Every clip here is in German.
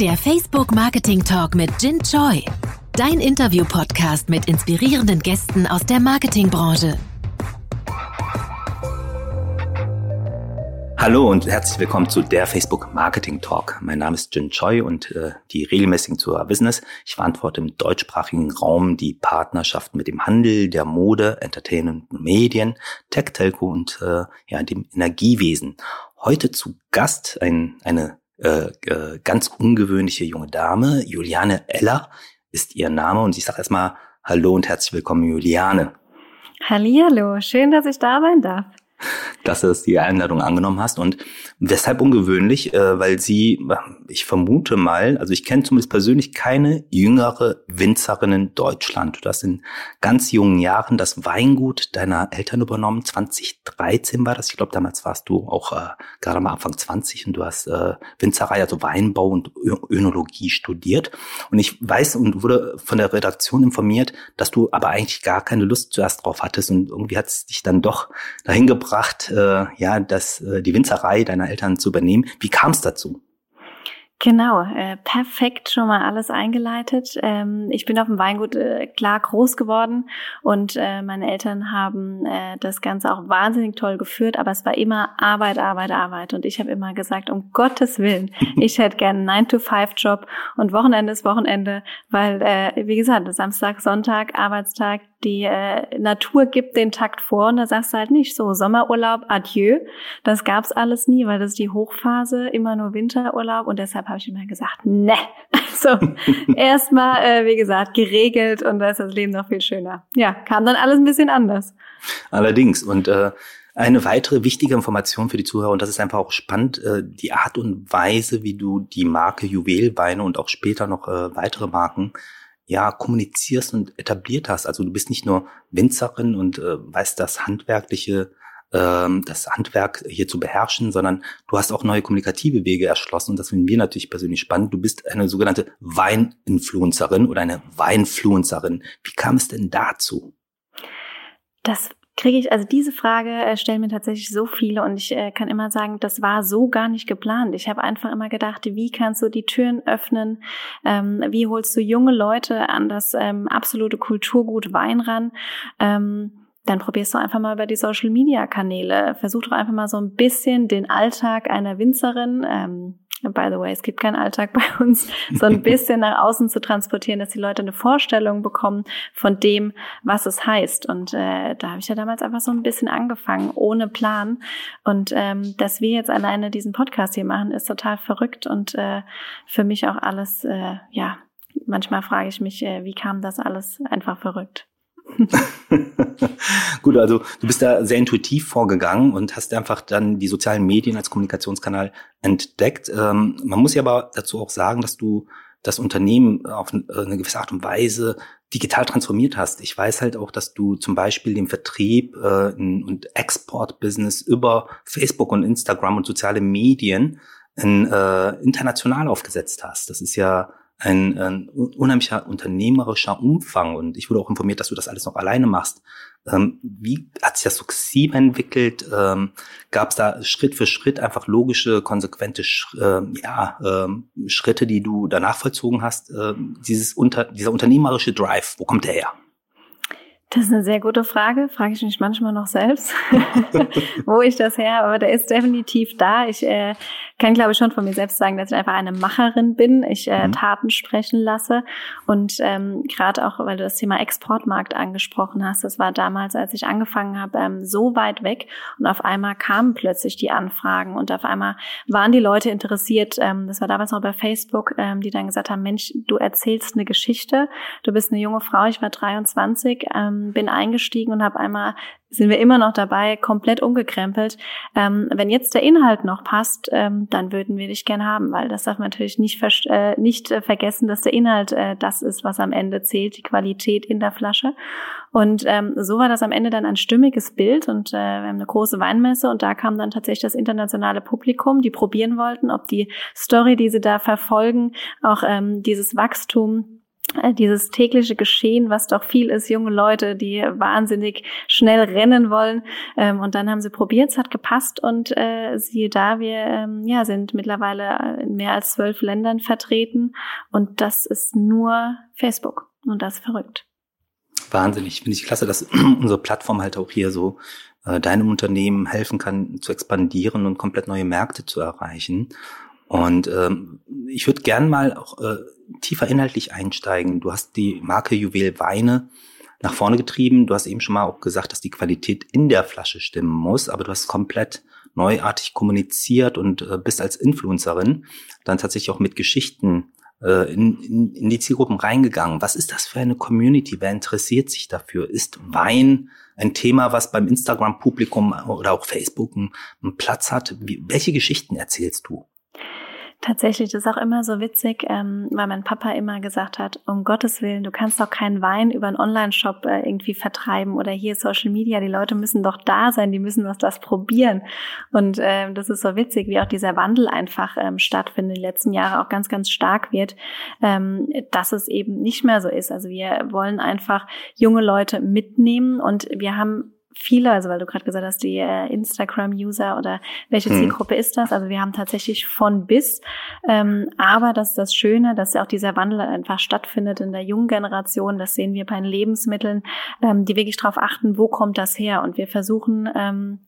Der Facebook Marketing Talk mit Jin Choi. Dein Interview-Podcast mit inspirierenden Gästen aus der Marketingbranche. Hallo und herzlich willkommen zu der Facebook Marketing Talk. Mein Name ist Jin Choi und äh, die regelmäßigen Zuhörer Business. Ich verantworte im deutschsprachigen Raum die Partnerschaft mit dem Handel, der Mode, Entertainment, Medien, Tech, Telco und äh, ja, dem Energiewesen. Heute zu Gast ein, eine äh, äh, ganz ungewöhnliche junge Dame, Juliane Eller ist ihr Name. Und ich sage erstmal Hallo und herzlich willkommen, Juliane. Hallihallo, schön, dass ich da sein darf dass du die Einladung angenommen hast. Und weshalb ungewöhnlich? Äh, weil sie, ich vermute mal, also ich kenne zumindest persönlich keine jüngere Winzerin in Deutschland. Du hast in ganz jungen Jahren das Weingut deiner Eltern übernommen. 2013 war das. Ich glaube, damals warst du auch äh, gerade mal Anfang 20 und du hast äh, Winzerei, also Weinbau und Önologie studiert. Und ich weiß und wurde von der Redaktion informiert, dass du aber eigentlich gar keine Lust zuerst drauf hattest und irgendwie hat es dich dann doch dahin gebracht, gebracht, äh, ja, das, äh, die Winzerei deiner Eltern zu übernehmen. Wie kam es dazu? Genau, äh, perfekt schon mal alles eingeleitet. Ähm, ich bin auf dem Weingut äh, klar groß geworden und äh, meine Eltern haben äh, das Ganze auch wahnsinnig toll geführt, aber es war immer Arbeit, Arbeit, Arbeit. Und ich habe immer gesagt, um Gottes Willen, ich hätte gerne einen 9-to-5-Job und Wochenende ist Wochenende, weil, äh, wie gesagt, Samstag, Sonntag, Arbeitstag, die äh, Natur gibt den Takt vor und da sagst du halt nicht so Sommerurlaub, adieu. Das gab's alles nie, weil das ist die Hochphase, immer nur Winterurlaub und deshalb habe ich immer gesagt, ne. Also erstmal, äh, wie gesagt, geregelt und da ist das Leben noch viel schöner. Ja, kam dann alles ein bisschen anders. Allerdings und äh, eine weitere wichtige Information für die Zuhörer, und das ist einfach auch spannend, äh, die Art und Weise, wie du die Marke Juwelweine und auch später noch äh, weitere Marken ja kommunizierst und etabliert hast. Also du bist nicht nur Winzerin und äh, weißt das handwerkliche, ähm, das Handwerk hier zu beherrschen, sondern du hast auch neue kommunikative Wege erschlossen und das finden wir natürlich persönlich spannend. Du bist eine sogenannte Weininfluencerin oder eine Weinfluencerin. Wie kam es denn dazu? Das kriege ich, also diese Frage äh, stellen mir tatsächlich so viele und ich äh, kann immer sagen, das war so gar nicht geplant. Ich habe einfach immer gedacht, wie kannst du die Türen öffnen? Ähm, wie holst du junge Leute an das ähm, absolute Kulturgut Wein ran? Dann probierst du einfach mal über die Social Media Kanäle. Versuch doch einfach mal so ein bisschen den Alltag einer Winzerin, ähm, by the way, es gibt keinen Alltag bei uns, so ein bisschen nach außen zu transportieren, dass die Leute eine Vorstellung bekommen von dem, was es heißt. Und äh, da habe ich ja damals einfach so ein bisschen angefangen, ohne Plan. Und ähm, dass wir jetzt alleine diesen Podcast hier machen, ist total verrückt und äh, für mich auch alles, äh, ja, manchmal frage ich mich, äh, wie kam das alles einfach verrückt. Gut, also du bist da sehr intuitiv vorgegangen und hast einfach dann die sozialen Medien als Kommunikationskanal entdeckt. Ähm, man muss ja aber dazu auch sagen, dass du das Unternehmen auf eine gewisse Art und Weise digital transformiert hast. Ich weiß halt auch, dass du zum Beispiel den Vertrieb äh, und Export-Business über Facebook und Instagram und soziale Medien in, äh, international aufgesetzt hast. Das ist ja ein, ein unheimlicher unternehmerischer Umfang und ich wurde auch informiert, dass du das alles noch alleine machst. Ähm, wie hat sich das sukzessiv entwickelt? Ähm, Gab es da Schritt für Schritt einfach logische, konsequente äh, ja, ähm, Schritte, die du danach vollzogen hast? Ähm, dieses unter, dieser unternehmerische Drive, wo kommt der her? Das ist eine sehr gute Frage, frage ich mich manchmal noch selbst, wo ich das her, aber der ist definitiv da. Ich äh, kann, glaube ich, schon von mir selbst sagen, dass ich einfach eine Macherin bin. Ich äh, mhm. Taten sprechen lasse. Und ähm, gerade auch, weil du das Thema Exportmarkt angesprochen hast, das war damals, als ich angefangen habe, ähm, so weit weg. Und auf einmal kamen plötzlich die Anfragen und auf einmal waren die Leute interessiert. Ähm, das war damals noch bei Facebook, ähm, die dann gesagt haben, Mensch, du erzählst eine Geschichte. Du bist eine junge Frau, ich war 23, ähm, bin eingestiegen und habe einmal sind wir immer noch dabei, komplett umgekrempelt. Ähm, wenn jetzt der Inhalt noch passt, ähm, dann würden wir dich gern haben, weil das darf man natürlich nicht, äh, nicht äh, vergessen, dass der Inhalt äh, das ist, was am Ende zählt, die Qualität in der Flasche. Und ähm, so war das am Ende dann ein stimmiges Bild und äh, wir haben eine große Weinmesse und da kam dann tatsächlich das internationale Publikum, die probieren wollten, ob die Story, die sie da verfolgen, auch ähm, dieses Wachstum dieses tägliche Geschehen, was doch viel ist, junge Leute, die wahnsinnig schnell rennen wollen. Ähm, und dann haben sie probiert, es hat gepasst und äh, siehe da, wir ähm, ja, sind mittlerweile in mehr als zwölf Ländern vertreten und das ist nur Facebook und das verrückt. Wahnsinnig, finde ich klasse, dass unsere Plattform halt auch hier so äh, deinem Unternehmen helfen kann, zu expandieren und komplett neue Märkte zu erreichen. Und ähm, ich würde gern mal auch äh, tiefer inhaltlich einsteigen. Du hast die Marke Juwel Weine nach vorne getrieben. Du hast eben schon mal auch gesagt, dass die Qualität in der Flasche stimmen muss, aber du hast komplett neuartig kommuniziert und äh, bist als Influencerin dann tatsächlich auch mit Geschichten äh, in, in, in die Zielgruppen reingegangen. Was ist das für eine Community? Wer interessiert sich dafür? Ist Wein ein Thema, was beim Instagram-Publikum oder auch Facebook einen, Platz hat? Wie, welche Geschichten erzählst du? Tatsächlich, das ist auch immer so witzig, ähm, weil mein Papa immer gesagt hat, um Gottes Willen, du kannst doch keinen Wein über einen Online-Shop äh, irgendwie vertreiben oder hier Social Media, die Leute müssen doch da sein, die müssen was das probieren. Und ähm, das ist so witzig, wie auch dieser Wandel einfach ähm, stattfindet, die letzten Jahre auch ganz, ganz stark wird, ähm, dass es eben nicht mehr so ist. Also wir wollen einfach junge Leute mitnehmen und wir haben viele, also weil du gerade gesagt hast, die äh, Instagram-User oder welche hm. Zielgruppe ist das? Also wir haben tatsächlich von bis, ähm, aber das ist das Schöne, dass ja auch dieser Wandel einfach stattfindet in der jungen Generation. Das sehen wir bei den Lebensmitteln, ähm, die wirklich darauf achten, wo kommt das her? Und wir versuchen ähm,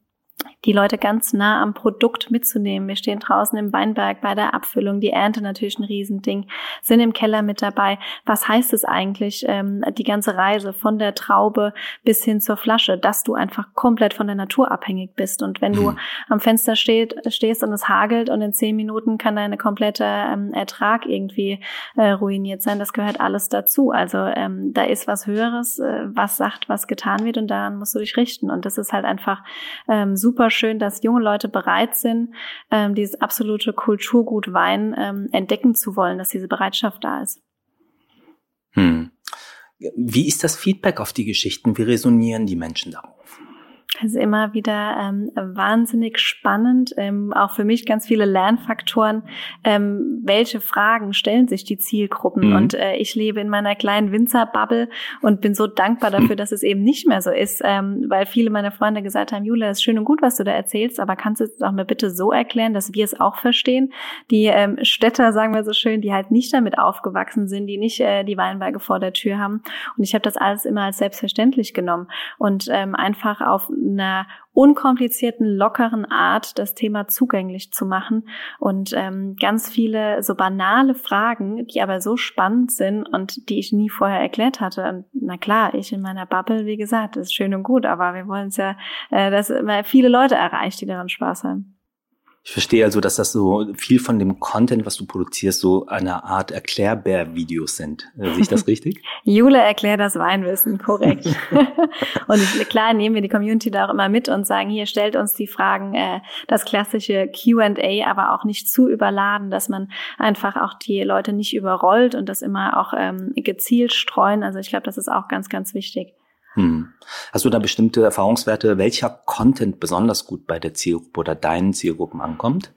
die Leute ganz nah am Produkt mitzunehmen. Wir stehen draußen im Weinberg bei der Abfüllung, die Ernte natürlich ein Riesending, sind im Keller mit dabei. Was heißt es eigentlich, ähm, die ganze Reise von der Traube bis hin zur Flasche, dass du einfach komplett von der Natur abhängig bist. Und wenn du mhm. am Fenster steht, stehst und es hagelt und in zehn Minuten kann deine komplette ähm, Ertrag irgendwie äh, ruiniert sein, das gehört alles dazu. Also ähm, da ist was Höheres, äh, was sagt, was getan wird und daran musst du dich richten. Und das ist halt einfach ähm, super super schön, dass junge Leute bereit sind, ähm, dieses absolute Kulturgut Wein ähm, entdecken zu wollen, dass diese Bereitschaft da ist. Hm. Wie ist das Feedback auf die Geschichten? Wie resonieren die Menschen darauf? Also immer wieder ähm, wahnsinnig spannend, ähm, auch für mich ganz viele Lernfaktoren. Ähm, welche Fragen stellen sich die Zielgruppen? Mhm. Und äh, ich lebe in meiner kleinen Winzerbubble und bin so dankbar dafür, dass es eben nicht mehr so ist, ähm, weil viele meiner Freunde gesagt haben, Julia, ist schön und gut, was du da erzählst, aber kannst du es auch mal bitte so erklären, dass wir es auch verstehen? Die ähm, Städter, sagen wir so schön, die halt nicht damit aufgewachsen sind, die nicht äh, die Weinberge vor der Tür haben. Und ich habe das alles immer als selbstverständlich genommen und ähm, einfach auf einer unkomplizierten, lockeren Art das Thema zugänglich zu machen und ähm, ganz viele so banale Fragen, die aber so spannend sind und die ich nie vorher erklärt hatte. Und na klar, ich in meiner Bubble, wie gesagt, ist schön und gut, aber wir wollen es ja, äh, dass immer viele Leute erreicht, die daran Spaß haben. Ich verstehe also, dass das so viel von dem Content, was du produzierst, so eine Art Erklärbär-Videos sind. Äh, sehe ich das richtig? Jule erklärt das Weinwissen, korrekt. und klar nehmen wir die Community da auch immer mit und sagen, hier stellt uns die Fragen, äh, das klassische Q&A, aber auch nicht zu überladen, dass man einfach auch die Leute nicht überrollt und das immer auch ähm, gezielt streuen. Also ich glaube, das ist auch ganz, ganz wichtig. Hm. Hast du da bestimmte Erfahrungswerte, welcher Content besonders gut bei der Zielgruppe oder deinen Zielgruppen ankommt?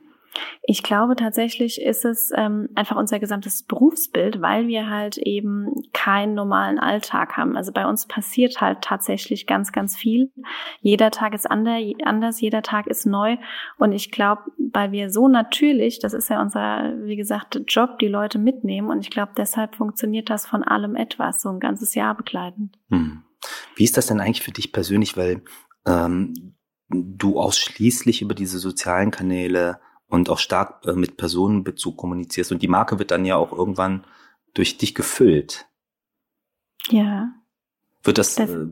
Ich glaube tatsächlich ist es ähm, einfach unser gesamtes Berufsbild, weil wir halt eben keinen normalen Alltag haben. Also bei uns passiert halt tatsächlich ganz, ganz viel. Jeder Tag ist anders, jeder Tag ist neu. Und ich glaube, weil wir so natürlich, das ist ja unser, wie gesagt, Job, die Leute mitnehmen. Und ich glaube, deshalb funktioniert das von allem etwas, so ein ganzes Jahr begleitend. Hm. Wie ist das denn eigentlich für dich persönlich, weil ähm, du ausschließlich über diese sozialen Kanäle und auch stark äh, mit Personenbezug kommunizierst und die Marke wird dann ja auch irgendwann durch dich gefüllt. Ja. Wird das, das äh,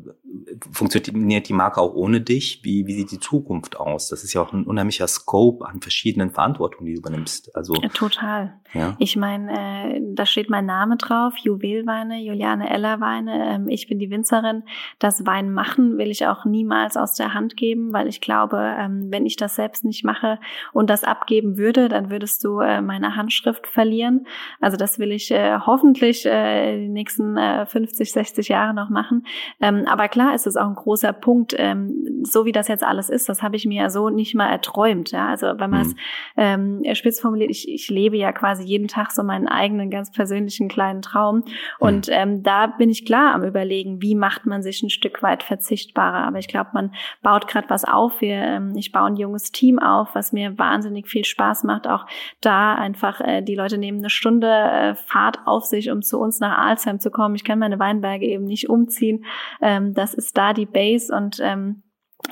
funktioniert die Marke auch ohne dich? Wie, wie sieht die Zukunft aus? Das ist ja auch ein unheimlicher Scope an verschiedenen Verantwortungen, die du übernimmst. Also total. Ja. Ich meine, äh, da steht mein Name drauf: Juwelweine, Juliane Ellerweine. Ähm, ich bin die Winzerin. Das Wein machen will ich auch niemals aus der Hand geben, weil ich glaube, ähm, wenn ich das selbst nicht mache und das abgeben würde, dann würdest du äh, meine Handschrift verlieren. Also das will ich äh, hoffentlich äh, die nächsten äh, 50, 60 Jahre noch machen. Ähm, aber klar klar ist es auch ein großer Punkt, ähm, so wie das jetzt alles ist, das habe ich mir ja so nicht mal erträumt. Ja? Also wenn man es mhm. ähm, spitz formuliert, ich, ich lebe ja quasi jeden Tag so meinen eigenen ganz persönlichen kleinen Traum. Mhm. Und ähm, da bin ich klar am überlegen, wie macht man sich ein Stück weit verzichtbarer. Aber ich glaube, man baut gerade was auf. Wir, ähm, ich baue ein junges Team auf, was mir wahnsinnig viel Spaß macht. Auch da einfach, äh, die Leute nehmen eine Stunde äh, Fahrt auf sich, um zu uns nach Alzheim zu kommen. Ich kann meine Weinberge eben nicht umziehen. Ähm, das ist da die Base und ähm,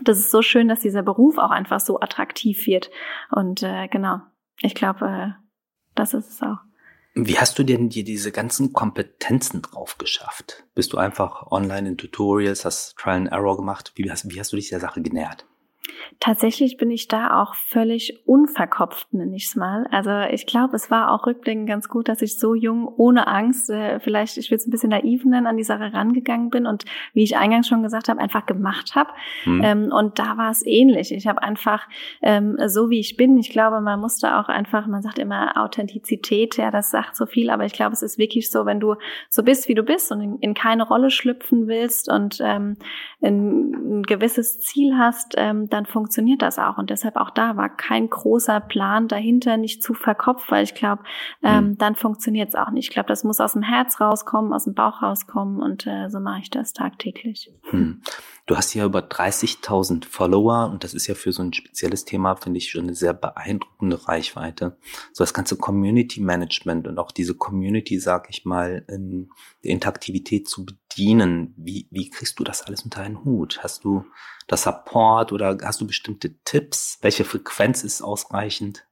das ist so schön, dass dieser Beruf auch einfach so attraktiv wird. Und äh, genau, ich glaube, äh, das ist es auch. Wie hast du denn dir diese ganzen Kompetenzen drauf geschafft? Bist du einfach online in Tutorials, hast Trial and Error gemacht? Wie hast, wie hast du dich der Sache genähert? Tatsächlich bin ich da auch völlig unverkopft, nenne ich es mal. Also ich glaube, es war auch rückblickend ganz gut, dass ich so jung, ohne Angst, äh, vielleicht, ich will es ein bisschen naiv nennen, an die Sache rangegangen bin und wie ich eingangs schon gesagt habe, einfach gemacht habe. Mhm. Ähm, und da war es ähnlich. Ich habe einfach, ähm, so wie ich bin, ich glaube, man musste auch einfach, man sagt immer Authentizität, ja, das sagt so viel, aber ich glaube, es ist wirklich so, wenn du so bist, wie du bist und in, in keine Rolle schlüpfen willst und ähm, ein, ein gewisses Ziel hast, ähm, dann funktioniert das auch. Und deshalb auch da war kein großer Plan dahinter, nicht zu verkopft, weil ich glaube, ähm, mhm. dann funktioniert es auch nicht. Ich glaube, das muss aus dem Herz rauskommen, aus dem Bauch rauskommen und äh, so mache ich das tagtäglich. Mhm. Du hast ja über 30.000 Follower und das ist ja für so ein spezielles Thema, finde ich, schon eine sehr beeindruckende Reichweite. So das ganze Community Management und auch diese Community, sag ich mal, in der Interaktivität zu bedienen. Wie, wie kriegst du das alles unter einen Hut? Hast du das Support oder hast du bestimmte Tipps? Welche Frequenz ist ausreichend?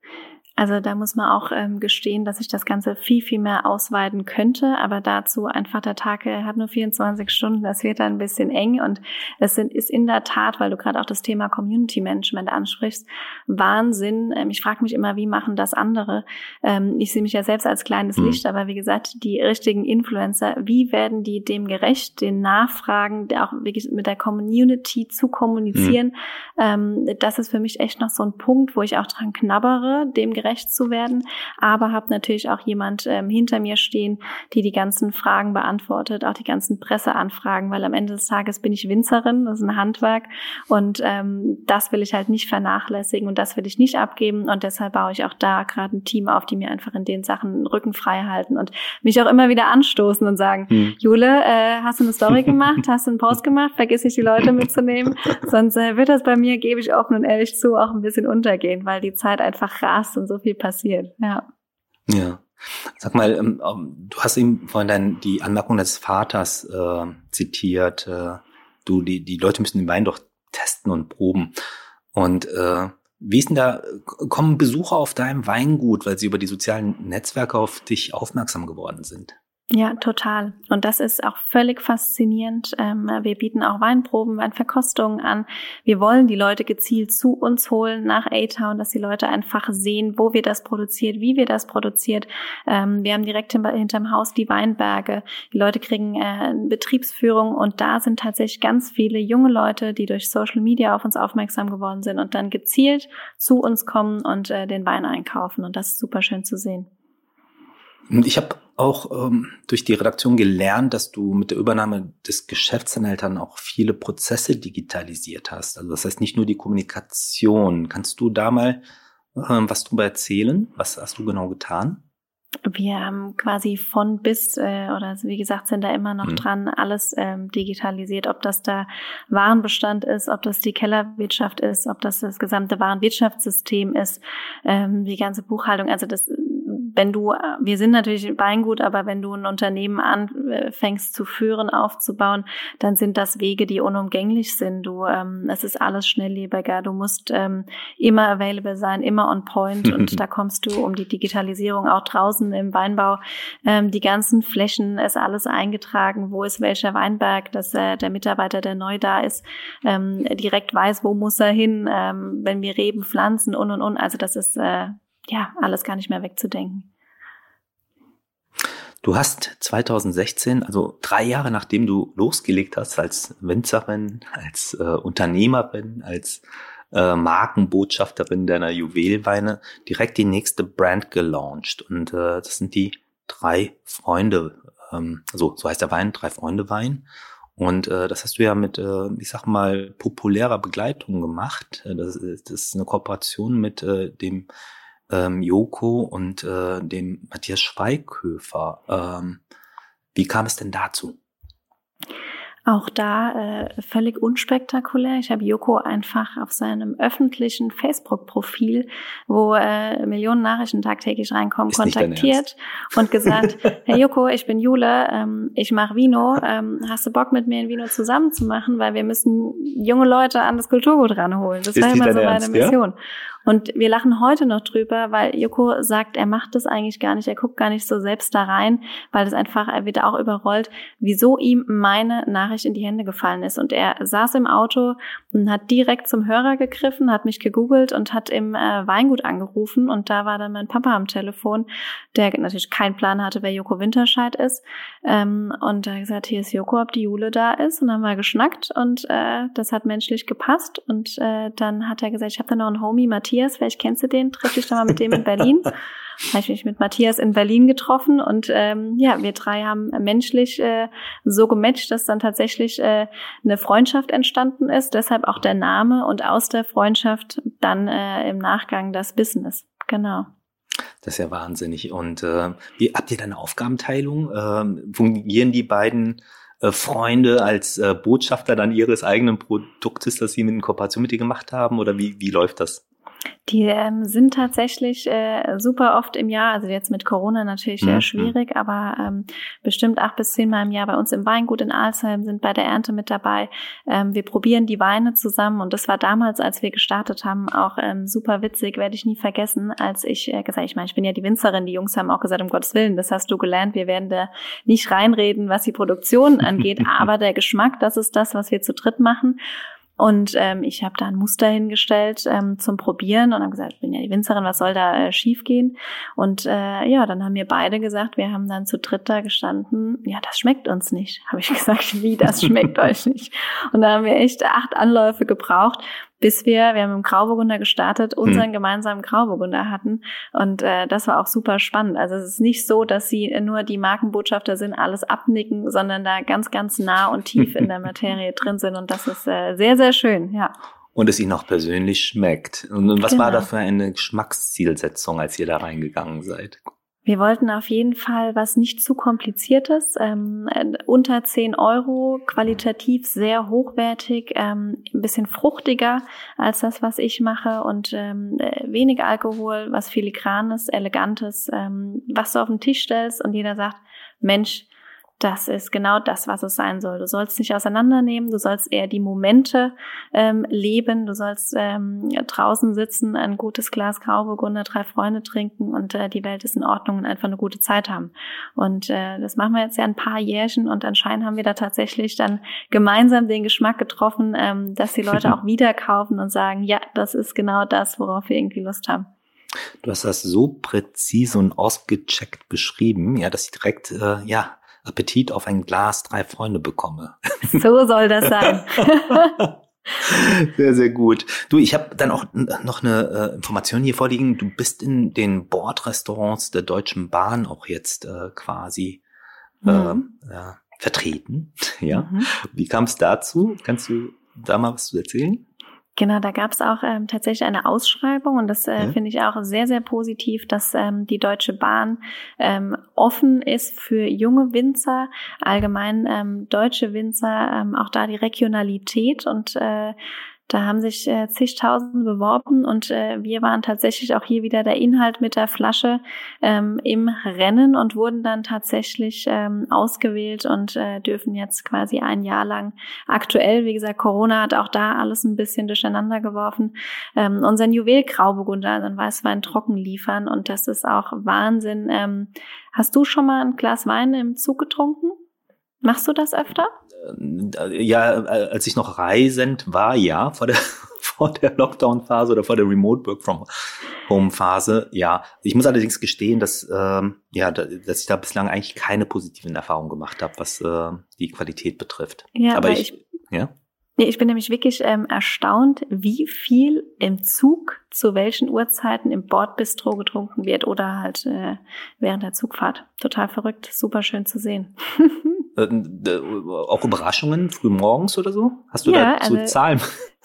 Also da muss man auch ähm, gestehen, dass ich das Ganze viel, viel mehr ausweiten könnte. Aber dazu einfach der Tag hat nur 24 Stunden. Das wird dann ein bisschen eng. Und es sind, ist in der Tat, weil du gerade auch das Thema Community Management ansprichst, Wahnsinn. Ähm, ich frage mich immer, wie machen das andere? Ähm, ich sehe mich ja selbst als kleines mhm. Licht, aber wie gesagt, die richtigen Influencer, wie werden die dem gerecht, den Nachfragen, auch wirklich mit der Community zu kommunizieren? Mhm. Ähm, das ist für mich echt noch so ein Punkt, wo ich auch dran knabbere, dem gerecht gerecht zu werden, aber habe natürlich auch jemand ähm, hinter mir stehen, die die ganzen Fragen beantwortet, auch die ganzen Presseanfragen, weil am Ende des Tages bin ich Winzerin, das ist ein Handwerk und ähm, das will ich halt nicht vernachlässigen und das will ich nicht abgeben und deshalb baue ich auch da gerade ein Team auf, die mir einfach in den Sachen Rücken frei halten und mich auch immer wieder anstoßen und sagen, hm. Jule, äh, hast du eine Story gemacht, hast du einen Post gemacht, vergiss nicht die Leute mitzunehmen, sonst äh, wird das bei mir, gebe ich offen und ehrlich zu, auch ein bisschen untergehen, weil die Zeit einfach rast und so viel passiert. Ja. Ja. Sag mal, ähm, ähm, du hast eben vorhin dein, die Anmerkung des Vaters äh, zitiert. Äh, du, die, die Leute müssen den Wein doch testen und proben. Und äh, wie ist denn da, kommen Besucher auf deinem Weingut, weil sie über die sozialen Netzwerke auf dich aufmerksam geworden sind? Ja, total. Und das ist auch völlig faszinierend. Ähm, wir bieten auch Weinproben, Weinverkostungen an. Wir wollen die Leute gezielt zu uns holen nach A-Town, dass die Leute einfach sehen, wo wir das produziert, wie wir das produziert. Ähm, wir haben direkt hinterm Haus die Weinberge. Die Leute kriegen äh, Betriebsführung und da sind tatsächlich ganz viele junge Leute, die durch Social Media auf uns aufmerksam geworden sind und dann gezielt zu uns kommen und äh, den Wein einkaufen. Und das ist super schön zu sehen. Ich habe auch ähm, durch die Redaktion gelernt, dass du mit der Übernahme des Geschäftsanhältern auch viele Prozesse digitalisiert hast. Also das heißt nicht nur die Kommunikation. Kannst du da mal ähm, was drüber erzählen? Was hast du genau getan? Wir haben quasi von bis, äh, oder wie gesagt, sind da immer noch mhm. dran, alles ähm, digitalisiert, ob das der Warenbestand ist, ob das die Kellerwirtschaft ist, ob das das gesamte Warenwirtschaftssystem ist, ähm, die ganze Buchhaltung. Also das wenn du, wir sind natürlich Beingut, aber wenn du ein Unternehmen anfängst zu führen, aufzubauen, dann sind das Wege, die unumgänglich sind. Du, ähm, es ist alles schnelllebiger. Du musst ähm, immer available sein, immer on point. Und da kommst du um die Digitalisierung auch draußen im Weinbau. Ähm, die ganzen Flächen ist alles eingetragen. Wo ist welcher Weinberg, dass äh, der Mitarbeiter, der neu da ist, ähm, direkt weiß, wo muss er hin, ähm, wenn wir Reben pflanzen und und und. Also das ist äh, ja, alles gar nicht mehr wegzudenken. Du hast 2016, also drei Jahre nachdem du losgelegt hast als Winzerin, als äh, Unternehmerin, als äh, Markenbotschafterin deiner Juwelweine, direkt die nächste Brand gelauncht. Und äh, das sind die drei Freunde, ähm, so, so heißt der Wein, drei Freunde Wein. Und äh, das hast du ja mit, äh, ich sag mal, populärer Begleitung gemacht. Das, ist, das ist eine Kooperation mit äh, dem ähm, Joko und äh, dem Matthias Schweighöfer. Ähm, wie kam es denn dazu? Auch da äh, völlig unspektakulär. Ich habe Joko einfach auf seinem öffentlichen Facebook-Profil, wo äh, Millionen Nachrichten tagtäglich reinkommen, Ist kontaktiert und gesagt, Herr Joko, ich bin Jule, ähm, ich mache Vino. Ähm, hast du Bock mit mir in Vino zusammen zu machen? Weil wir müssen junge Leute an das Kulturgut ranholen. Das Ist war immer so meine Ernst, Mission. Ja? Und wir lachen heute noch drüber, weil Joko sagt, er macht das eigentlich gar nicht, er guckt gar nicht so selbst da rein, weil das einfach, er wird auch überrollt, wieso ihm meine Nachricht in die Hände gefallen ist. Und er saß im Auto und hat direkt zum Hörer gegriffen, hat mich gegoogelt und hat im äh, Weingut angerufen. Und da war dann mein Papa am Telefon, der natürlich keinen Plan hatte, wer Joko Winterscheid ist. Ähm, und er hat gesagt, hier ist Joko, ob die Jule da ist. Und dann haben wir geschnackt und äh, das hat menschlich gepasst. Und äh, dann hat er gesagt, ich habe da noch einen Homie, Matthias, Matthias, vielleicht kennst du den, triff dich doch mal mit dem in Berlin. habe ich mich mit Matthias in Berlin getroffen und ähm, ja, wir drei haben menschlich äh, so gematcht, dass dann tatsächlich äh, eine Freundschaft entstanden ist, deshalb auch der Name und aus der Freundschaft dann äh, im Nachgang das Business. Genau. Das ist ja wahnsinnig. Und äh, wie habt ihr da eine Aufgabenteilung? Ähm, fungieren die beiden äh, Freunde als äh, Botschafter dann ihres eigenen Produktes, das sie mit in Kooperation mit dir gemacht haben? Oder wie, wie läuft das? Die ähm, sind tatsächlich äh, super oft im Jahr, also jetzt mit Corona natürlich mhm. schwierig, aber ähm, bestimmt acht bis zehn Mal im Jahr bei uns im Weingut in Alsheim sind bei der Ernte mit dabei. Ähm, wir probieren die Weine zusammen und das war damals, als wir gestartet haben, auch ähm, super witzig, werde ich nie vergessen, als ich äh, gesagt, ich meine, ich bin ja die Winzerin, die Jungs haben auch gesagt, um Gottes Willen, das hast du gelernt, wir werden da nicht reinreden, was die Produktion angeht, aber der Geschmack, das ist das, was wir zu dritt machen. Und ähm, ich habe da ein Muster hingestellt ähm, zum Probieren und habe gesagt, ich bin ja die Winzerin, was soll da äh, schiefgehen? Und äh, ja, dann haben wir beide gesagt, wir haben dann zu dritt da gestanden, ja, das schmeckt uns nicht. Habe ich gesagt, wie, das schmeckt euch nicht? Und da haben wir echt acht Anläufe gebraucht, bis wir, wir haben im Grauburgunder gestartet, unseren hm. gemeinsamen Grauburgunder hatten. Und äh, das war auch super spannend. Also es ist nicht so, dass sie nur die Markenbotschafter sind, alles abnicken, sondern da ganz, ganz nah und tief in der Materie drin sind. Und das ist äh, sehr, sehr schön, ja. Und es ihnen auch persönlich schmeckt. Und was genau. war da für eine Geschmackszielsetzung, als ihr da reingegangen seid? Wir wollten auf jeden Fall was nicht zu kompliziertes, ähm, unter 10 Euro, qualitativ sehr hochwertig, ähm, ein bisschen fruchtiger als das, was ich mache und ähm, äh, wenig Alkohol, was filigranes, elegantes, ähm, was du auf den Tisch stellst und jeder sagt, Mensch, das ist genau das, was es sein soll. Du sollst nicht auseinandernehmen, du sollst eher die Momente ähm, leben, du sollst ähm, draußen sitzen, ein gutes Glas Grauburgunder, drei Freunde trinken und äh, die Welt ist in Ordnung und einfach eine gute Zeit haben. Und äh, das machen wir jetzt ja ein paar Jährchen und anscheinend haben wir da tatsächlich dann gemeinsam den Geschmack getroffen, ähm, dass die Leute auch wieder kaufen und sagen, ja, das ist genau das, worauf wir irgendwie Lust haben. Du hast das so präzise und ausgecheckt beschrieben, ja, dass ich direkt, äh, ja, Appetit auf ein Glas drei Freunde bekomme. So soll das sein. Sehr, sehr gut. Du, ich habe dann auch noch eine äh, Information hier vorliegen. Du bist in den Bordrestaurants der Deutschen Bahn auch jetzt äh, quasi mhm. äh, vertreten. Ja. Mhm. Wie kam es dazu? Kannst du da mal was zu erzählen? Genau, da gab es auch ähm, tatsächlich eine Ausschreibung und das äh, ja. finde ich auch sehr, sehr positiv, dass ähm, die Deutsche Bahn ähm, offen ist für junge Winzer, allgemein ähm, deutsche Winzer, ähm, auch da die Regionalität und äh, da haben sich äh, zigtausende beworben und äh, wir waren tatsächlich auch hier wieder der Inhalt mit der Flasche ähm, im Rennen und wurden dann tatsächlich ähm, ausgewählt und äh, dürfen jetzt quasi ein Jahr lang aktuell, wie gesagt, Corona hat auch da alles ein bisschen durcheinander geworfen, ähm, unseren Juwel Grauburgunder, einen Weißwein trocken liefern und das ist auch Wahnsinn. Ähm, hast du schon mal ein Glas Wein im Zug getrunken? Machst du das öfter? Äh, ja, äh, als ich noch reisend war, ja, vor der, vor der Lockdown-Phase oder vor der Remote Work from Home-Phase, ja. Ich muss allerdings gestehen, dass, ähm, ja, dass ich da bislang eigentlich keine positiven Erfahrungen gemacht habe, was äh, die Qualität betrifft. Ja, aber ich, ich ja. Ich bin nämlich wirklich ähm, erstaunt, wie viel im Zug zu welchen Uhrzeiten im Bordbistro getrunken wird oder halt äh, während der Zugfahrt. Total verrückt, super schön zu sehen. Äh, auch Überraschungen früh morgens oder so? Hast du ja, dazu also, Zahlen?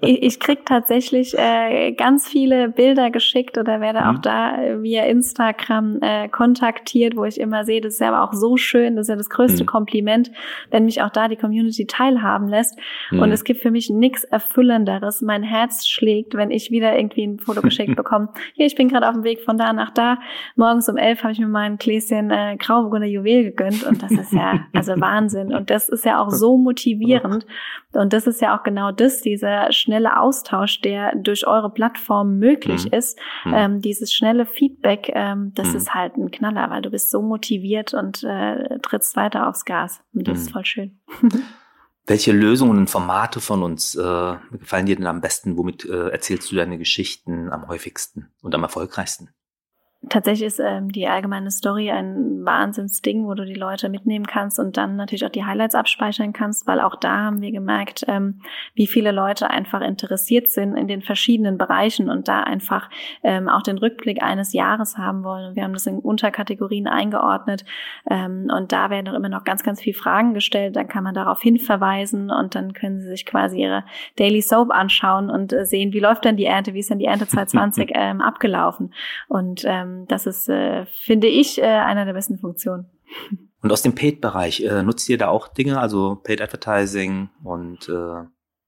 ich, ich krieg tatsächlich äh, ganz viele Bilder geschickt oder werde mhm. auch da via Instagram äh, kontaktiert, wo ich immer sehe, das ist ja aber auch so schön, das ist ja das größte mhm. Kompliment, wenn mich auch da die Community teilhaben lässt. Mhm. Und es gibt für mich nichts Erfüllenderes. Mein Herz schlägt, wenn ich wieder irgendwie ein Foto geschickt bekomme. Hier, ich bin gerade auf dem Weg von da nach da. Morgens um elf habe ich mir mal ein Gläschen äh, Grauburgunder Juwel gegönnt und das ist ja also Wahnsinn. Und das ist ja auch so motivierend. Und das ist ja auch genau das, dieser schnelle Austausch, der durch eure Plattform möglich mhm. ist, mhm. Ähm, dieses schnelle Feedback, ähm, das mhm. ist halt ein Knaller, weil du bist so motiviert und äh, trittst weiter aufs Gas. Und das ist mhm. voll schön. Welche Lösungen und Formate von uns äh, gefallen dir denn am besten? Womit äh, erzählst du deine Geschichten am häufigsten und am erfolgreichsten? Tatsächlich ist ähm, die allgemeine Story ein Wahnsinnsding, wo du die Leute mitnehmen kannst und dann natürlich auch die Highlights abspeichern kannst, weil auch da haben wir gemerkt, ähm, wie viele Leute einfach interessiert sind in den verschiedenen Bereichen und da einfach ähm, auch den Rückblick eines Jahres haben wollen. Und wir haben das in Unterkategorien eingeordnet ähm, und da werden auch immer noch ganz, ganz viele Fragen gestellt. Dann kann man darauf hinverweisen und dann können sie sich quasi ihre Daily Soap anschauen und äh, sehen, wie läuft denn die Ernte, wie ist denn die Ernte 2020 ähm, abgelaufen. Und ähm, ähm, das ist, äh, finde ich, äh, einer der besten Funktionen. Und aus dem Paid-Bereich, äh, nutzt ihr da auch Dinge, also Paid Advertising und äh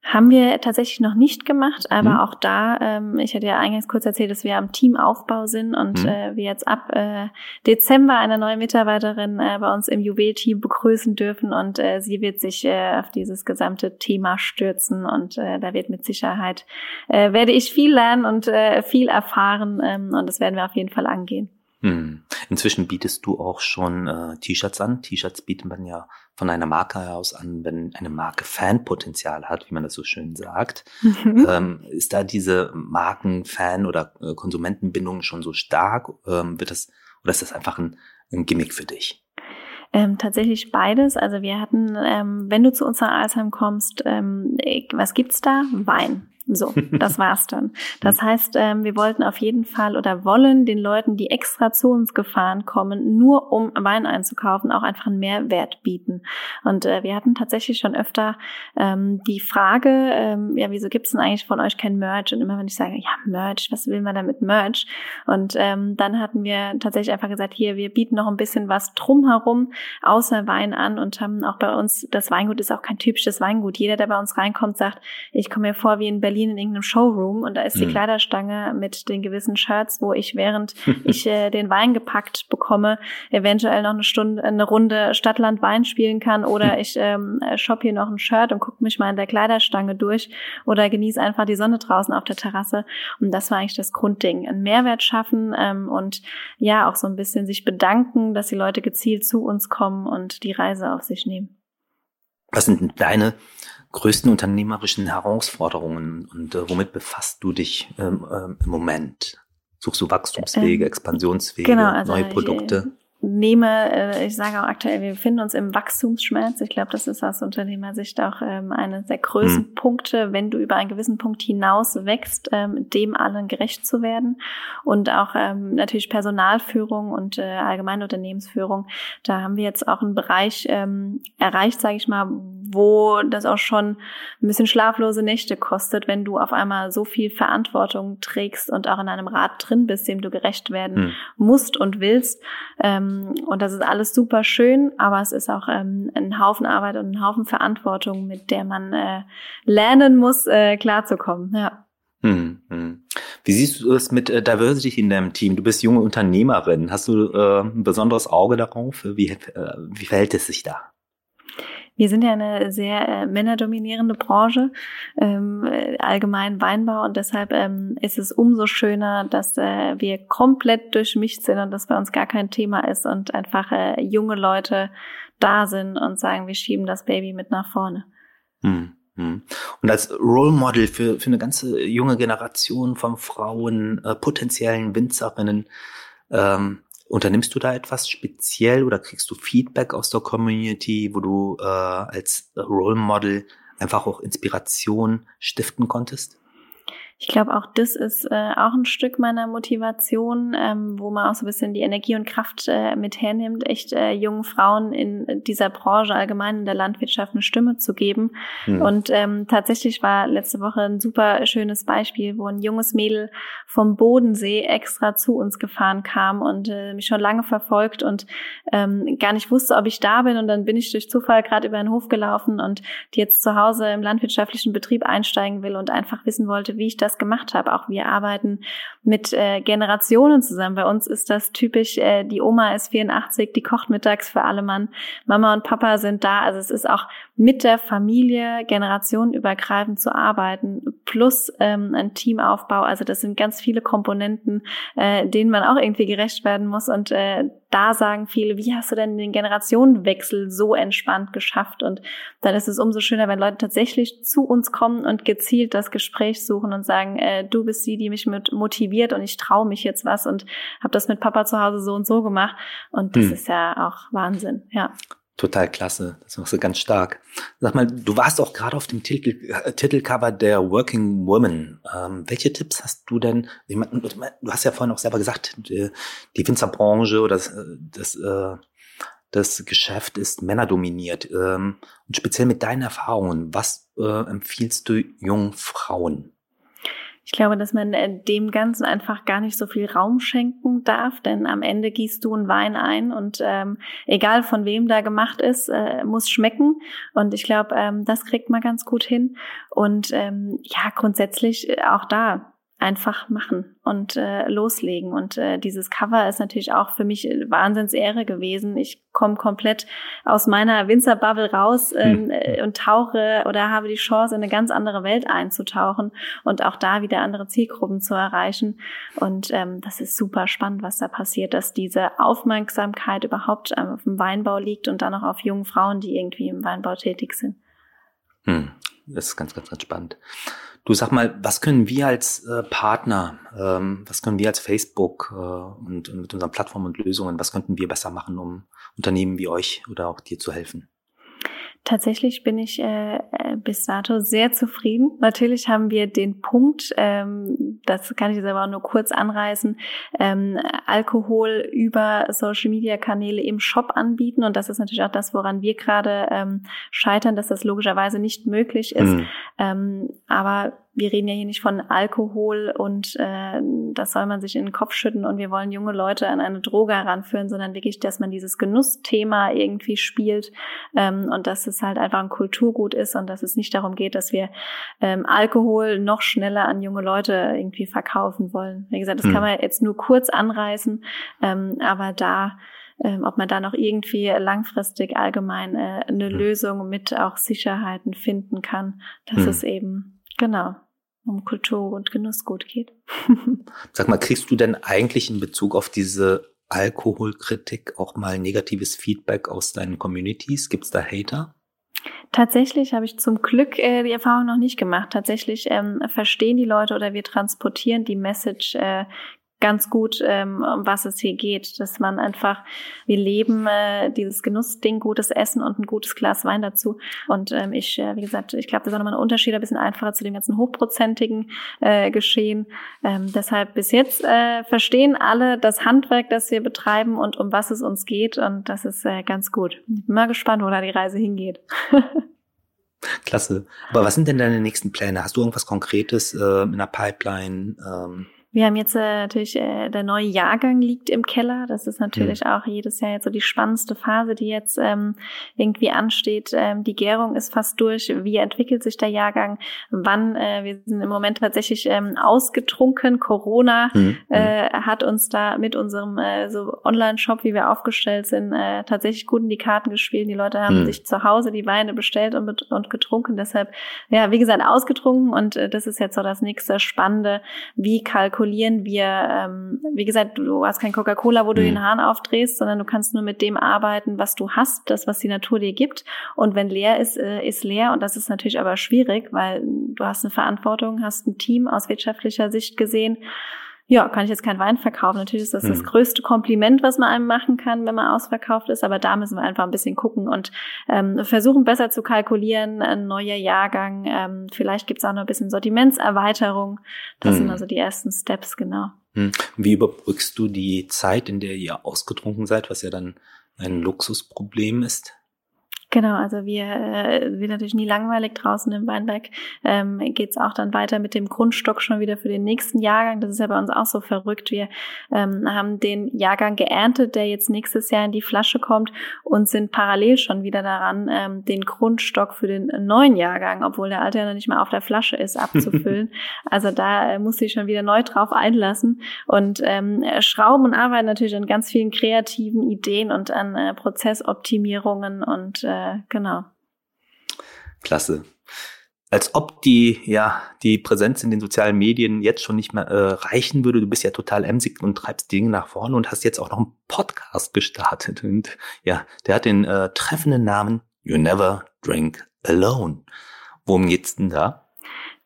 haben wir tatsächlich noch nicht gemacht, aber mhm. auch da, ähm, ich hatte ja eingangs kurz erzählt, dass wir am Teamaufbau sind und mhm. äh, wir jetzt ab äh, Dezember eine neue Mitarbeiterin äh, bei uns im Juwel-Team begrüßen dürfen und äh, sie wird sich äh, auf dieses gesamte Thema stürzen und äh, da wird mit Sicherheit, äh, werde ich viel lernen und äh, viel erfahren ähm, und das werden wir auf jeden Fall angehen. Hm. Inzwischen bietest du auch schon äh, T-Shirts an. T-Shirts bietet man ja von einer Marke heraus an, wenn eine Marke Fanpotenzial hat, wie man das so schön sagt. Mhm. Ähm, ist da diese Marken-Fan- oder äh, Konsumentenbindung schon so stark? Ähm, wird das, oder ist das einfach ein, ein Gimmick für dich? Ähm, tatsächlich beides. Also wir hatten, ähm, wenn du zu uns nach Alsheim kommst, ähm, was gibt's da? Wein. So, das war's dann. Das heißt, ähm, wir wollten auf jeden Fall oder wollen den Leuten, die extra zu uns gefahren kommen, nur um Wein einzukaufen, auch einfach einen Mehrwert bieten. Und äh, wir hatten tatsächlich schon öfter ähm, die Frage, ähm, ja, wieso gibt's denn eigentlich von euch kein Merch? Und immer wenn ich sage, ja, Merch, was will man damit Merch? Und ähm, dann hatten wir tatsächlich einfach gesagt, hier, wir bieten noch ein bisschen was drumherum, außer Wein an und haben auch bei uns, das Weingut ist auch kein typisches Weingut. Jeder, der bei uns reinkommt, sagt, ich komme mir vor wie in Berlin Berlin in irgendeinem Showroom und da ist die mhm. Kleiderstange mit den gewissen Shirts, wo ich während ich äh, den Wein gepackt bekomme, eventuell noch eine Stunde, eine Runde Stadtland Wein spielen kann oder ich ähm, shop hier noch ein Shirt und gucke mich mal in der Kleiderstange durch oder genieße einfach die Sonne draußen auf der Terrasse. Und das war eigentlich das Grundding. Einen Mehrwert schaffen ähm, und ja auch so ein bisschen sich bedanken, dass die Leute gezielt zu uns kommen und die Reise auf sich nehmen. Was sind deine größten unternehmerischen Herausforderungen und äh, womit befasst du dich ähm, ähm, im Moment? Suchst du Wachstumswege, ähm, Expansionswege, genau, also neue Produkte? Nehme, äh, ich sage auch aktuell, wir befinden uns im Wachstumsschmerz. Ich glaube, das ist aus Unternehmersicht auch ähm, einer der größten mhm. Punkte, wenn du über einen gewissen Punkt hinaus wächst, ähm, dem allen gerecht zu werden. Und auch ähm, natürlich Personalführung und äh, allgemeine Unternehmensführung. Da haben wir jetzt auch einen Bereich ähm, erreicht, sage ich mal, wo das auch schon ein bisschen schlaflose Nächte kostet, wenn du auf einmal so viel Verantwortung trägst und auch in einem Rat drin bist, dem du gerecht werden mhm. musst und willst. Ähm, ähm, und das ist alles super schön, aber es ist auch ähm, ein Haufen Arbeit und ein Haufen Verantwortung, mit der man äh, lernen muss, äh, klarzukommen. Ja. Hm, hm. Wie siehst du es mit äh, Diversity in deinem Team? Du bist junge Unternehmerin. Hast du äh, ein besonderes Auge darauf? Wie, äh, wie verhält es sich da? Wir sind ja eine sehr äh, männerdominierende Branche, ähm, allgemein Weinbau und deshalb ähm, ist es umso schöner, dass äh, wir komplett durchmischt sind und das bei uns gar kein Thema ist und einfach äh, junge Leute da sind und sagen, wir schieben das Baby mit nach vorne. Hm. hm. Und als Role Model für, für eine ganze junge Generation von Frauen, äh, potenziellen Winzerinnen, ähm, Unternimmst du da etwas speziell oder kriegst du Feedback aus der Community, wo du äh, als Role Model einfach auch Inspiration stiften konntest? Ich glaube, auch das ist äh, auch ein Stück meiner Motivation, ähm, wo man auch so ein bisschen die Energie und Kraft äh, mit hernimmt, echt äh, jungen Frauen in dieser Branche allgemein in der Landwirtschaft eine Stimme zu geben. Mhm. Und ähm, tatsächlich war letzte Woche ein super schönes Beispiel, wo ein junges Mädel vom Bodensee extra zu uns gefahren kam und äh, mich schon lange verfolgt und ähm, gar nicht wusste, ob ich da bin. Und dann bin ich durch Zufall gerade über den Hof gelaufen und die jetzt zu Hause im landwirtschaftlichen Betrieb einsteigen will und einfach wissen wollte, wie ich das gemacht habe. Auch wir arbeiten mit äh, Generationen zusammen. Bei uns ist das typisch, äh, die Oma ist 84, die kocht mittags für alle Mann, Mama und Papa sind da. Also es ist auch mit der Familie generationenübergreifend zu arbeiten, plus ähm, ein Teamaufbau. Also das sind ganz viele Komponenten, äh, denen man auch irgendwie gerecht werden muss. Und äh, da sagen viele, wie hast du denn den Generationenwechsel so entspannt geschafft? Und dann ist es umso schöner, wenn Leute tatsächlich zu uns kommen und gezielt das Gespräch suchen und sagen, äh, du bist die, die mich mit motiviert und ich traue mich jetzt was und habe das mit Papa zu Hause so und so gemacht. Und das hm. ist ja auch Wahnsinn, ja. Total klasse. Das machst du ganz stark. Sag mal, du warst auch gerade auf dem Titel, äh, Titelcover der Working Woman. Ähm, welche Tipps hast du denn? Ich mein, du hast ja vorhin auch selber gesagt, die, die Winzerbranche oder das, das, äh, das Geschäft ist männerdominiert. Ähm, und speziell mit deinen Erfahrungen, was äh, empfiehlst du jungen Frauen? Ich glaube, dass man äh, dem Ganzen einfach gar nicht so viel Raum schenken darf, denn am Ende gießt du einen Wein ein und ähm, egal von wem da gemacht ist, äh, muss schmecken. Und ich glaube, ähm, das kriegt man ganz gut hin. Und ähm, ja, grundsätzlich äh, auch da einfach machen und äh, loslegen. Und äh, dieses Cover ist natürlich auch für mich Wahnsinnsehre gewesen. Ich komme komplett aus meiner Winzerbubble raus ähm, hm. und tauche oder habe die Chance, in eine ganz andere Welt einzutauchen und auch da wieder andere Zielgruppen zu erreichen. Und ähm, das ist super spannend, was da passiert, dass diese Aufmerksamkeit überhaupt ähm, auf dem Weinbau liegt und dann auch auf jungen Frauen, die irgendwie im Weinbau tätig sind. Hm. Das ist ganz, ganz, ganz spannend. Du sag mal, was können wir als äh, Partner, ähm, was können wir als Facebook äh, und, und mit unseren Plattformen und Lösungen, was könnten wir besser machen, um Unternehmen wie euch oder auch dir zu helfen? Tatsächlich bin ich äh, äh, bis dato sehr zufrieden. Natürlich haben wir den Punkt, ähm, das kann ich jetzt aber auch nur kurz anreißen, ähm, Alkohol über Social-Media-Kanäle im Shop anbieten. Und das ist natürlich auch das, woran wir gerade ähm, scheitern, dass das logischerweise nicht möglich ist. Mhm. Ähm, aber wir reden ja hier nicht von Alkohol und äh, das soll man sich in den Kopf schütten und wir wollen junge Leute an eine Droge heranführen, sondern wirklich, dass man dieses Genussthema irgendwie spielt ähm, und dass es halt einfach ein Kulturgut ist und dass es nicht darum geht, dass wir ähm, Alkohol noch schneller an junge Leute irgendwie verkaufen wollen. Wie gesagt, das hm. kann man jetzt nur kurz anreißen, ähm, aber da ähm, ob man da noch irgendwie langfristig allgemein äh, eine hm. Lösung mit auch Sicherheiten finden kann, dass hm. es eben genau um Kultur und Genussgut geht. Sag mal, kriegst du denn eigentlich in Bezug auf diese Alkoholkritik auch mal negatives Feedback aus deinen Communities? Gibt's da Hater? Tatsächlich habe ich zum Glück äh, die Erfahrung noch nicht gemacht. Tatsächlich ähm, verstehen die Leute oder wir transportieren die Message äh, ganz gut, ähm, um was es hier geht, dass man einfach, wir leben äh, dieses Genussding, gutes Essen und ein gutes Glas Wein dazu. Und ähm, ich, äh, wie gesagt, ich glaube, das ist auch nochmal ein Unterschied, ein bisschen einfacher zu dem ganzen hochprozentigen äh, Geschehen. Ähm, deshalb bis jetzt äh, verstehen alle das Handwerk, das wir betreiben und um was es uns geht. Und das ist äh, ganz gut. Ich bin mal gespannt, wo da die Reise hingeht. Klasse. Aber was sind denn deine nächsten Pläne? Hast du irgendwas Konkretes äh, in der Pipeline? Ähm wir haben jetzt äh, natürlich, äh, der neue Jahrgang liegt im Keller. Das ist natürlich mhm. auch jedes Jahr jetzt so die spannendste Phase, die jetzt ähm, irgendwie ansteht. Ähm, die Gärung ist fast durch. Wie entwickelt sich der Jahrgang? Wann? Äh, wir sind im Moment tatsächlich ähm, ausgetrunken. Corona mhm. äh, hat uns da mit unserem äh, so Online-Shop, wie wir aufgestellt sind, äh, tatsächlich gut in die Karten gespielt. Die Leute haben mhm. sich zu Hause die Weine bestellt und, und getrunken. Deshalb, ja, wie gesagt, ausgetrunken. Und äh, das ist jetzt so das nächste Spannende. Wie kalkuliert kalkulieren wir, ähm, wie gesagt, du hast kein Coca-Cola, wo du mhm. den Hahn aufdrehst, sondern du kannst nur mit dem arbeiten, was du hast, das, was die Natur dir gibt. Und wenn leer ist, äh, ist leer. Und das ist natürlich aber schwierig, weil du hast eine Verantwortung, hast ein Team aus wirtschaftlicher Sicht gesehen ja, kann ich jetzt keinen Wein verkaufen. Natürlich ist das hm. das größte Kompliment, was man einem machen kann, wenn man ausverkauft ist. Aber da müssen wir einfach ein bisschen gucken und ähm, versuchen besser zu kalkulieren. Ein neuer Jahrgang. Ähm, vielleicht gibt's auch noch ein bisschen Sortimentserweiterung. Das hm. sind also die ersten Steps, genau. Hm. Wie überbrückst du die Zeit, in der ihr ausgetrunken seid, was ja dann ein Luxusproblem ist? Genau, also wir äh, wird natürlich nie langweilig draußen im Weinberg. Ähm, Geht es auch dann weiter mit dem Grundstock schon wieder für den nächsten Jahrgang. Das ist ja bei uns auch so verrückt. Wir ähm, haben den Jahrgang geerntet, der jetzt nächstes Jahr in die Flasche kommt und sind parallel schon wieder daran, ähm, den Grundstock für den neuen Jahrgang, obwohl der alte ja noch nicht mal auf der Flasche ist, abzufüllen. also da äh, muss ich schon wieder neu drauf einlassen und ähm, schrauben und arbeiten natürlich an ganz vielen kreativen Ideen und an äh, Prozessoptimierungen und äh, äh, genau. Klasse. Als ob die, ja, die Präsenz in den sozialen Medien jetzt schon nicht mehr äh, reichen würde. Du bist ja total emsig und treibst Dinge nach vorne und hast jetzt auch noch einen Podcast gestartet. Und ja, der hat den äh, treffenden Namen You Never Drink Alone. Worum geht's denn da?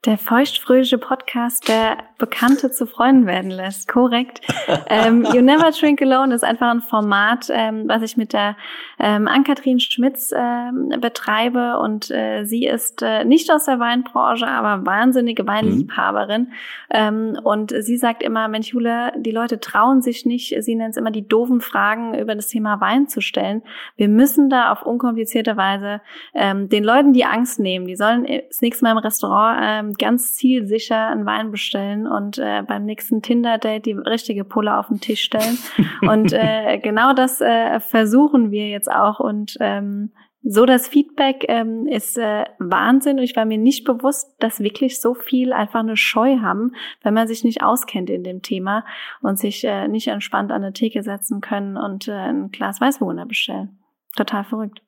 Der feuchtfröhliche Podcast, der Bekannte zu Freunden werden lässt. Korrekt. ähm, you Never Drink Alone ist einfach ein Format, ähm, was ich mit der ähm, Ann-Kathrin Schmitz ähm, betreibe. Und äh, sie ist äh, nicht aus der Weinbranche, aber wahnsinnige Weinliebhaberin. Mhm. Ähm, und sie sagt immer, Mensch, Jule, die Leute trauen sich nicht, sie nennt es immer die doofen Fragen über das Thema Wein zu stellen. Wir müssen da auf unkomplizierte Weise ähm, den Leuten die Angst nehmen. Die sollen das nächste Mal im Restaurant ähm, ganz zielsicher einen Wein bestellen und äh, beim nächsten Tinder-Date die richtige Pulle auf den Tisch stellen. und äh, genau das äh, versuchen wir jetzt auch und ähm, so das Feedback ähm, ist äh, Wahnsinn und ich war mir nicht bewusst, dass wirklich so viel einfach eine Scheu haben, wenn man sich nicht auskennt in dem Thema und sich äh, nicht entspannt an eine Theke setzen können und äh, ein Glas Weißburgunder bestellen. Total verrückt.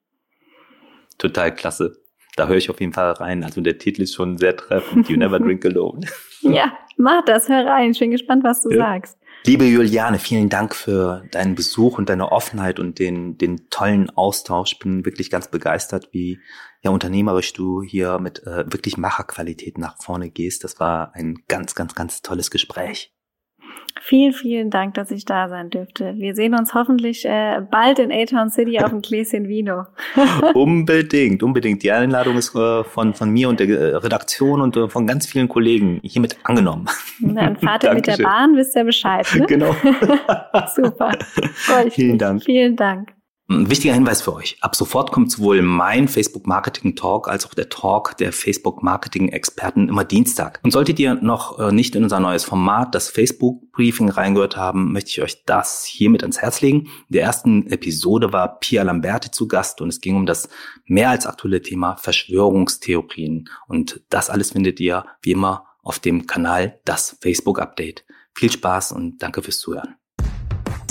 Total klasse. Da höre ich auf jeden Fall rein. Also der Titel ist schon sehr treffend. You never drink alone. ja, mach das, hör rein. Ich bin gespannt, was du ja. sagst. Liebe Juliane, vielen Dank für deinen Besuch und deine Offenheit und den, den tollen Austausch. Ich bin wirklich ganz begeistert, wie ja unternehmerisch du hier mit äh, wirklich Macherqualität nach vorne gehst. Das war ein ganz, ganz, ganz tolles Gespräch. Vielen, vielen Dank, dass ich da sein dürfte. Wir sehen uns hoffentlich äh, bald in A-Town City auf dem Gläschen Vino. unbedingt, unbedingt. Die Einladung ist äh, von, von mir und der äh, Redaktion und äh, von ganz vielen Kollegen hiermit angenommen. Dann fahrt ihr mit der Bahn, wisst ihr Bescheid. Ne? Genau. Super. Vielen Dank. Vielen Dank. Ein wichtiger Hinweis für euch. Ab sofort kommt sowohl mein Facebook Marketing Talk als auch der Talk der Facebook Marketing Experten immer Dienstag. Und solltet ihr noch äh, nicht in unser neues Format, das Facebook Briefing reingehört haben, möchte ich euch das hiermit ans Herz legen. In der ersten Episode war Pia Lamberti zu Gast und es ging um das mehr als aktuelle Thema Verschwörungstheorien. Und das alles findet ihr wie immer auf dem Kanal Das Facebook Update. Viel Spaß und danke fürs Zuhören.